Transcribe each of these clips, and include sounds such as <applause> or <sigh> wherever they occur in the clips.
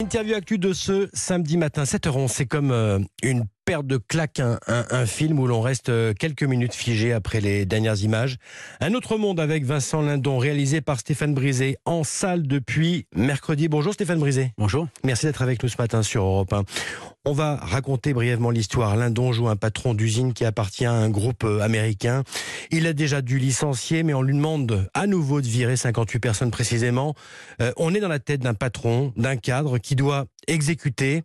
Interview actu de ce samedi matin, 7h11. C'est comme euh, une perte de claque, un, un- un film où l'on reste euh, quelques minutes figé après les dernières images. Un autre monde avec Vincent Lindon, réalisé par Stéphane Brisé, en salle depuis mercredi. Bonjour Stéphane Brisé. Bonjour. Merci d'être avec nous ce matin sur Europe 1. On va raconter brièvement l'histoire. Lindon joue un patron d'usine qui appartient à un groupe euh, américain. Il a déjà dû licencier, mais on lui demande à nouveau de virer 58 personnes précisément. Euh, on est dans la tête d'un patron, d'un cadre qui doit exécuter,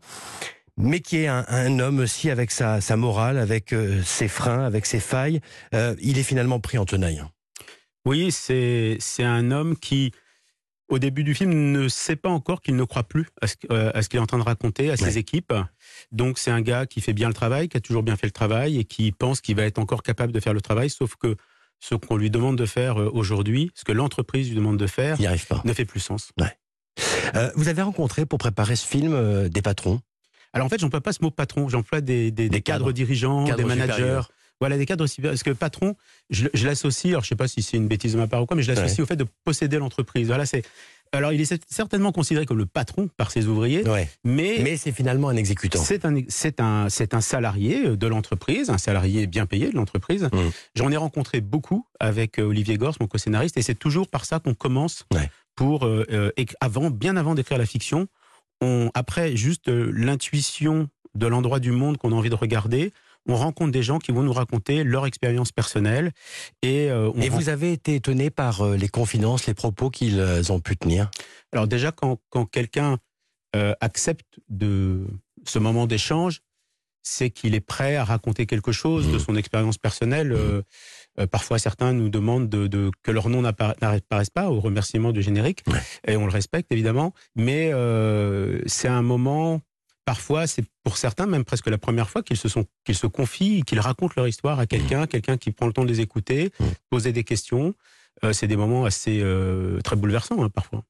mais qui est un, un homme aussi avec sa, sa morale, avec euh, ses freins, avec ses failles. Euh, il est finalement pris en tenaille. Oui, c'est c'est un homme qui, au début du film, ne sait pas encore qu'il ne croit plus à ce, euh, ce qu'il est en train de raconter à ses équipes. Donc c'est un gars qui fait bien le travail, qui a toujours bien fait le travail et qui pense qu'il va être encore capable de faire le travail, sauf que ce qu'on lui demande de faire aujourd'hui, ce que l'entreprise lui demande de faire, Il n'y arrive pas. ne fait plus sens. Euh, vous avez rencontré pour préparer ce film euh, des patrons Alors en fait, j'emploie pas ce mot patron, j'emploie des, des, des cadres, cadres. dirigeants, Cadres des managers. supérieurs. Voilà, des cadres supérieurs. Parce que patron, je, je l'associe, alors je sais pas si c'est une bêtise de ma part ou quoi, mais je l'associe au fait de posséder l'entreprise. Voilà, c'est. Alors, il est certainement considéré comme le patron par ses ouvriers, Ouais. mais, Mais c'est finalement un exécutant. c'est un, c'est un, c'est un salarié de l'entreprise, un salarié bien payé de l'entreprise. Mm. J'en ai rencontré beaucoup avec euh, Olivier Gors, mon co-scénariste, et c'est toujours par ça qu'on commence Ouais. pour, euh, euh, avant, bien avant d'écrire la fiction, on, après juste euh, l'intuition de l'endroit du monde qu'on a envie de regarder, on rencontre des gens qui vont nous raconter leur expérience personnelle et euh, on Et vous avez été étonné par euh, les confidences, les propos qu'ils euh, ont pu tenir? Alors déjà, quand, quand quelqu'un accepte de ce moment d'échange, c'est qu'il est prêt à raconter quelque chose Mmh. de son expérience personnelle. Euh, euh, parfois, certains nous demandent de, de- que leur nom n'appara- n'apparaisse pas au remerciement du générique, Ouais. et on le respecte évidemment. Mais euh, c'est un moment. Parfois, c'est pour certains même presque la première fois qu'ils se sont, qu'ils se confient, qu'ils racontent leur histoire à quelqu'un, quelqu'un qui prend le temps de les écouter, Mmh. poser des questions. Euh, c'est des moments assez euh, très bouleversants hein, parfois.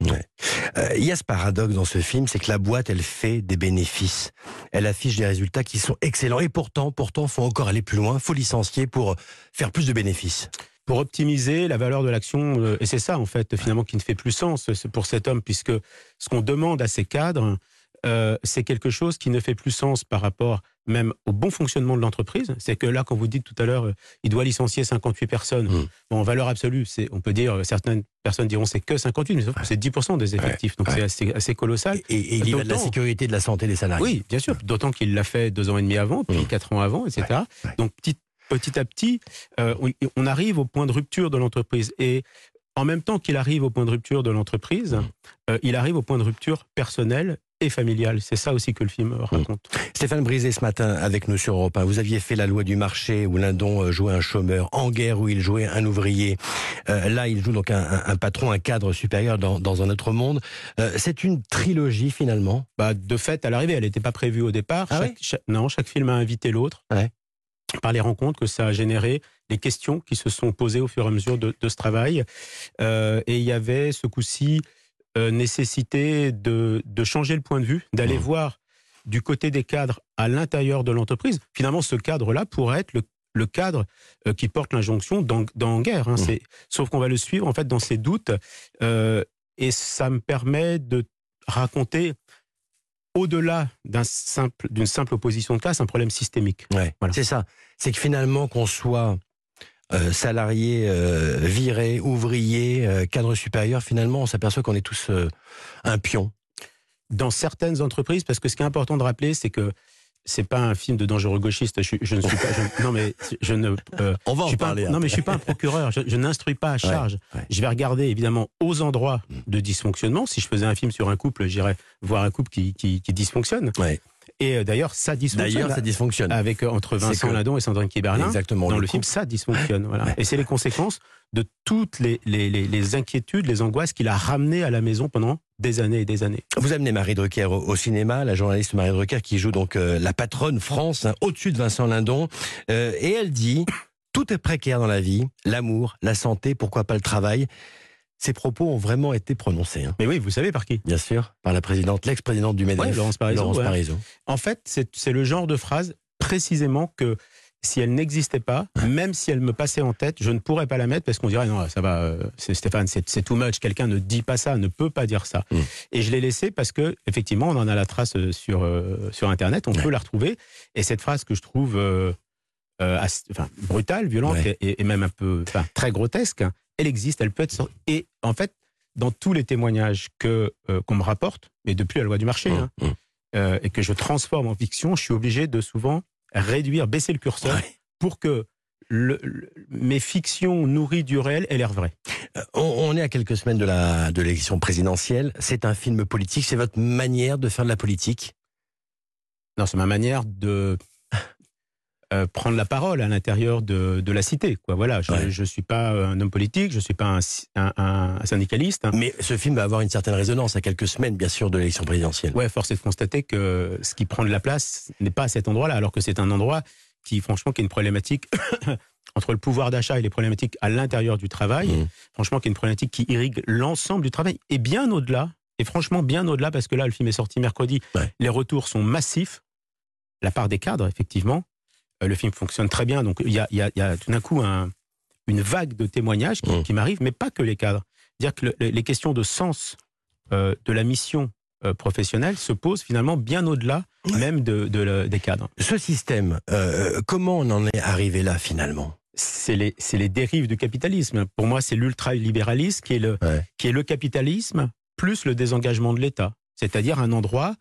Euh, Il y a ce paradoxe dans ce film, c'est que la boîte, elle fait des bénéfices. Elle affiche des résultats qui sont excellents. Et pourtant, pourtant, faut encore aller plus loin. faut licencier pour faire plus de bénéfices. pour optimiser la valeur de l'action. euh, Et c'est ça, en fait, finalement, qui ne fait plus sens pour cet homme, puisque ce qu'on demande à ces cadres, euh, c'est quelque chose qui ne fait plus sens par rapport même au bon fonctionnement de l'entreprise. C'est que là, quand vous dites tout à l'heure, euh, il doit licencier 58 personnes, Mm. bon, en valeur absolue, c'est, on peut dire, euh, certaines personnes diront c'est que 58, mais sauf que c'est 10% des effectifs, donc Ouais. c'est assez, assez colossal. Et, et il y va de la sécurité de la santé des salariés. Oui, bien sûr. D'autant qu'il l'a fait deux ans et demi avant, puis Mm. quatre ans avant, etc. Donc petit, petit à petit, euh, on, on arrive au point de rupture de l'entreprise. Et en même temps qu'il arrive au point de rupture de l'entreprise, Mm. euh, il arrive au point de rupture personnelle et familiale. C'est ça aussi que le film euh, raconte. Stéphane Brisé, ce matin, avec nous sur Europe 1, vous aviez fait la loi du marché où Lindon jouait un chômeur, en guerre où il jouait un ouvrier. Euh, là, il joue donc un, un- un patron, un cadre supérieur dans, dans un autre monde. Euh, c'est une trilogie finalement. Bah, de fait, à l'arrivée, elle n'était pas prévue au départ. Ah Chaque- ouais chaque- non, chaque film a invité l'autre. Ouais. Par les rencontres que ça a généré, les questions qui se sont posées au fur et à mesure de, de ce travail. Euh, et il y avait ce coup-ci euh, nécessité de, de changer le point de vue, d'aller Mmh. voir du côté des cadres à l'intérieur de l'entreprise. Finalement, ce cadre-là pourrait être le, le cadre euh, qui porte l'injonction dans, dans guerre. hein. Mmh. Sauf qu'on va le suivre en fait dans ses doutes. euh, et ça me permet de raconter au-delà d'un simple, d'une simple opposition de classe, un problème systémique. Ouais, Voilà. c'est ça. C'est que finalement, qu'on soit euh, salarié, euh, viré, ouvrier, euh, cadre supérieur, finalement, on s'aperçoit qu'on est tous un pion. Dans certaines entreprises, parce que ce qui est important de rappeler, c'est que c'est pas un film de dangereux gauchiste. Je, je ne suis pas. je- non, mais je ne. euh, <laughs> On va je suis pas un- non, mais je suis pas un procureur. Je, je n'instruis pas à charge. ouais. Je vais regarder évidemment aux endroits de dysfonctionnement. Si je faisais un film sur un couple, j'irais voir un couple qui, qui, qui dysfonctionne. Ouais. Et euh, d'ailleurs, ça dysfonctionne. D'ailleurs, ça dysfonctionne. avec euh, entre Vincent que- Lindon et Sandrine Kiberlin. Exactement. Dans le, film, ça dysfonctionne. Voilà. Et c'est les conséquences de toutes les, les, les, les inquiétudes, les angoisses qu'il a ramenées à la maison pendant des années et des années. Vous amenez Marie Drucker au, au cinéma, la journaliste Marie Drucker qui joue donc euh, la patronne France, hein, au-dessus de Vincent Lindon. Euh, et elle dit Tout est précaire dans la vie, l'amour, la santé, pourquoi pas le travail. Ces propos ont vraiment été prononcés, hein. Mais oui, vous savez par qui? Bien sûr, par la présidente, l'ex-présidente du MEDEF, Ouais, Laurence Parisot, Laurence ouais. Parisot. En fait, c'est c'est le genre de phrase précisément que si elle n'existait pas, même si elle me passait en tête, je ne pourrais pas la mettre parce qu'on dirait non, ça va, euh, Stéphane, c'est too much. Quelqu'un ne dit pas ça, ne peut pas dire ça. Mm. Et je l'ai laissé parce que effectivement, on en a la trace euh, sur euh, sur internet, on peut la retrouver. Et cette phrase que je trouve enfin, brutale, violente et, même un peu, très grotesque, hein, elle existe, elle peut être. Et en fait, dans tous les témoignages que qu'on me rapporte, et depuis la loi du marché, mm. hein, mm. et que je transforme en fiction, je suis obligé de souvent réduire, baisser le curseur pour que le, mes fictions nourries du réel aient l'air vraies. Euh, on, est à quelques semaines de la de l'élection présidentielle. C'est un film politique. C'est votre manière de faire de la politique? Non, c'est ma manière de euh, prendre la parole à l'intérieur de, de, la cité. Quoi. Voilà, je ne suis pas un homme politique, je ne suis pas un, un, syndicaliste. Mais ce film va avoir une certaine résonance à quelques semaines, bien sûr, de l'élection présidentielle. Ouais, force est de constater que ce qui prend de la place n'est pas à cet endroit-là, alors que c'est un endroit qui, franchement, qui est une problématique <coughs> entre le pouvoir d'achat et les problématiques à l'intérieur du travail. Mmh. Franchement, qui est une problématique qui irrigue l'ensemble du travail et bien au-delà. Et franchement, bien au-delà, parce que là, le film est sorti mercredi. Les retours sont massifs. La part des cadres, effectivement, le film fonctionne très bien. Donc il y a, tout d'un coup une vague de témoignages qui, mmh. m'arrivent, mais pas que les cadres. Dire que les questions de sens euh, de la mission euh, professionnelle se posent finalement bien au-delà même de, des cadres. Ce système, comment on en est arrivé là finalement? C'est les, les, dérives du capitalisme. Pour moi, c'est l'ultralibéralisme qui, est le, qui est le capitalisme plus le désengagement de l'État. C'est-à-dire un endroit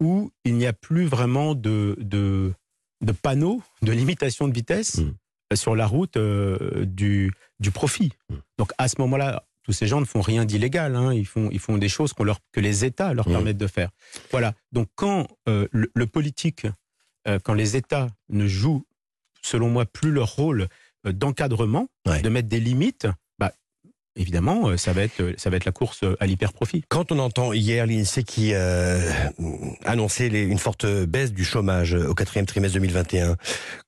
où il n'y a plus vraiment de, de, de panneaux de limitation de vitesse mm. euh, sur la route euh, du, du profit. Mm. Donc à ce moment-là, tous ces gens ne font rien d'illégal. Hein. Ils, font, ils font des choses leur, que les États leur mm. permettent de faire. Voilà. Donc quand euh, le, politique, quand les États ne jouent, selon moi, plus leur rôle d'encadrement, de mettre des limites, évidemment, euh, ça va être, ça va être la course à l'hyper-profit. Quand on entend hier l'INSEE qui euh, annonçait une forte baisse du chômage au quatrième trimestre 2021,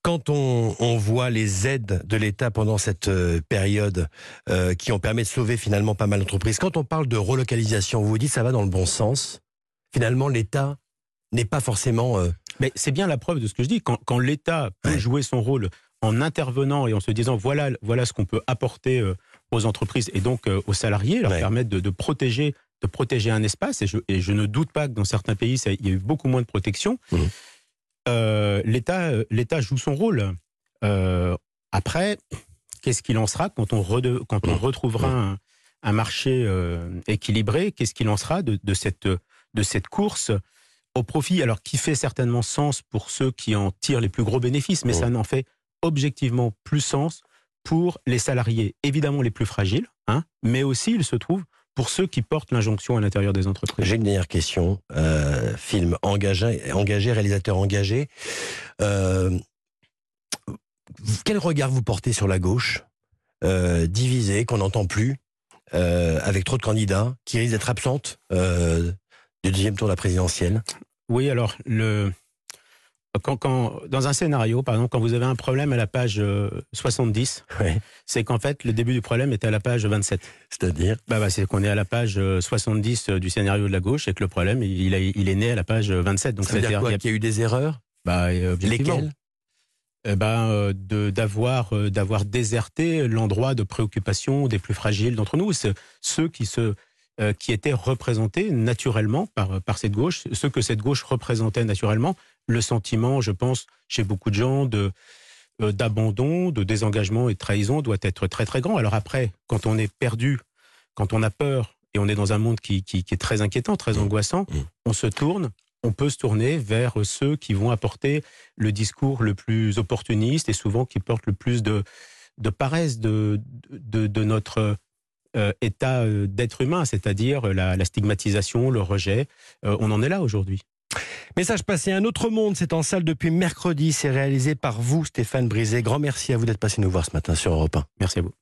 quand on, on voit les aides de l'État pendant cette euh, période euh, qui ont permis de sauver finalement pas mal d'entreprises, quand on parle de relocalisation, vous vous dites ça va dans le bon sens Finalement, l'État n'est pas forcément... Mais c'est bien la preuve de ce que je dis. Quand, quand l'État peut jouer son rôle en intervenant et en se disant voilà, voilà ce qu'on peut apporter aux entreprises et donc euh, aux salariés, leur permettre de, protéger de protéger un espace. Et je, et je, ne doute pas que dans certains pays, ça, il y a eu beaucoup moins de protection. Mmh. Euh, L'État, euh, l'État joue son rôle. après, qu'est-ce qu'il en sera quand on, quand on mmh. retrouvera mmh. un, marché équilibré? Qu'est-ce qu'il en sera de, de, cette, de cette course au profit? Alors, qui fait certainement sens pour ceux qui en tirent les plus gros bénéfices, mais ça n'en fait objectivement plus sens pour les salariés, évidemment les plus fragiles, hein, mais aussi, il se trouve, pour ceux qui portent l'injonction à l'intérieur des entreprises. J'ai une dernière question. Euh, film engagé, engagé, réalisateur engagé. Euh, quel regard vous portez sur la gauche, euh, divisée, qu'on n'entend plus, avec trop de candidats, qui risquent d'être absentes du deuxième tour de la présidentielle? Oui, alors le, quand, dans un scénario, par exemple, quand vous avez un problème à la page 70, euh, c'est qu'en fait, le début du problème est à la page 27. C'est-à-dire bah, bah, C'est qu'on est à la page 70 euh, du scénario de la gauche et que le problème, il, il est né à la page 27. Donc, Ça veut dire quoi Qu'il y a eu des erreurs? Bah, Lesquelles? Eh ben, euh, d'avoir d'avoir déserté l'endroit de préoccupation des plus fragiles d'entre nous, ceux qui se qui étaient représentés naturellement par par cette gauche, ceux que cette gauche représentait naturellement, le sentiment, je pense, chez beaucoup de gens, de euh, d'abandon, de désengagement et de trahison doit être très très grand. Alors après, quand on est perdu, quand on a peur et on est dans un monde qui, qui, est très inquiétant, très mmh. angoissant, mmh. on se tourne, on peut se tourner vers ceux qui vont apporter le discours le plus opportuniste et souvent qui portent le plus de, de paresse de, de, notre euh, état euh, d'être humain, c'est-à-dire la, stigmatisation, le rejet. on en est là aujourd'hui. Message passé, un autre monde, c'est en salle depuis mercredi, c'est réalisé par vous, Stéphane Brisé. Grand merci à vous d'être passé nous voir ce matin sur Europe 1. Merci à vous.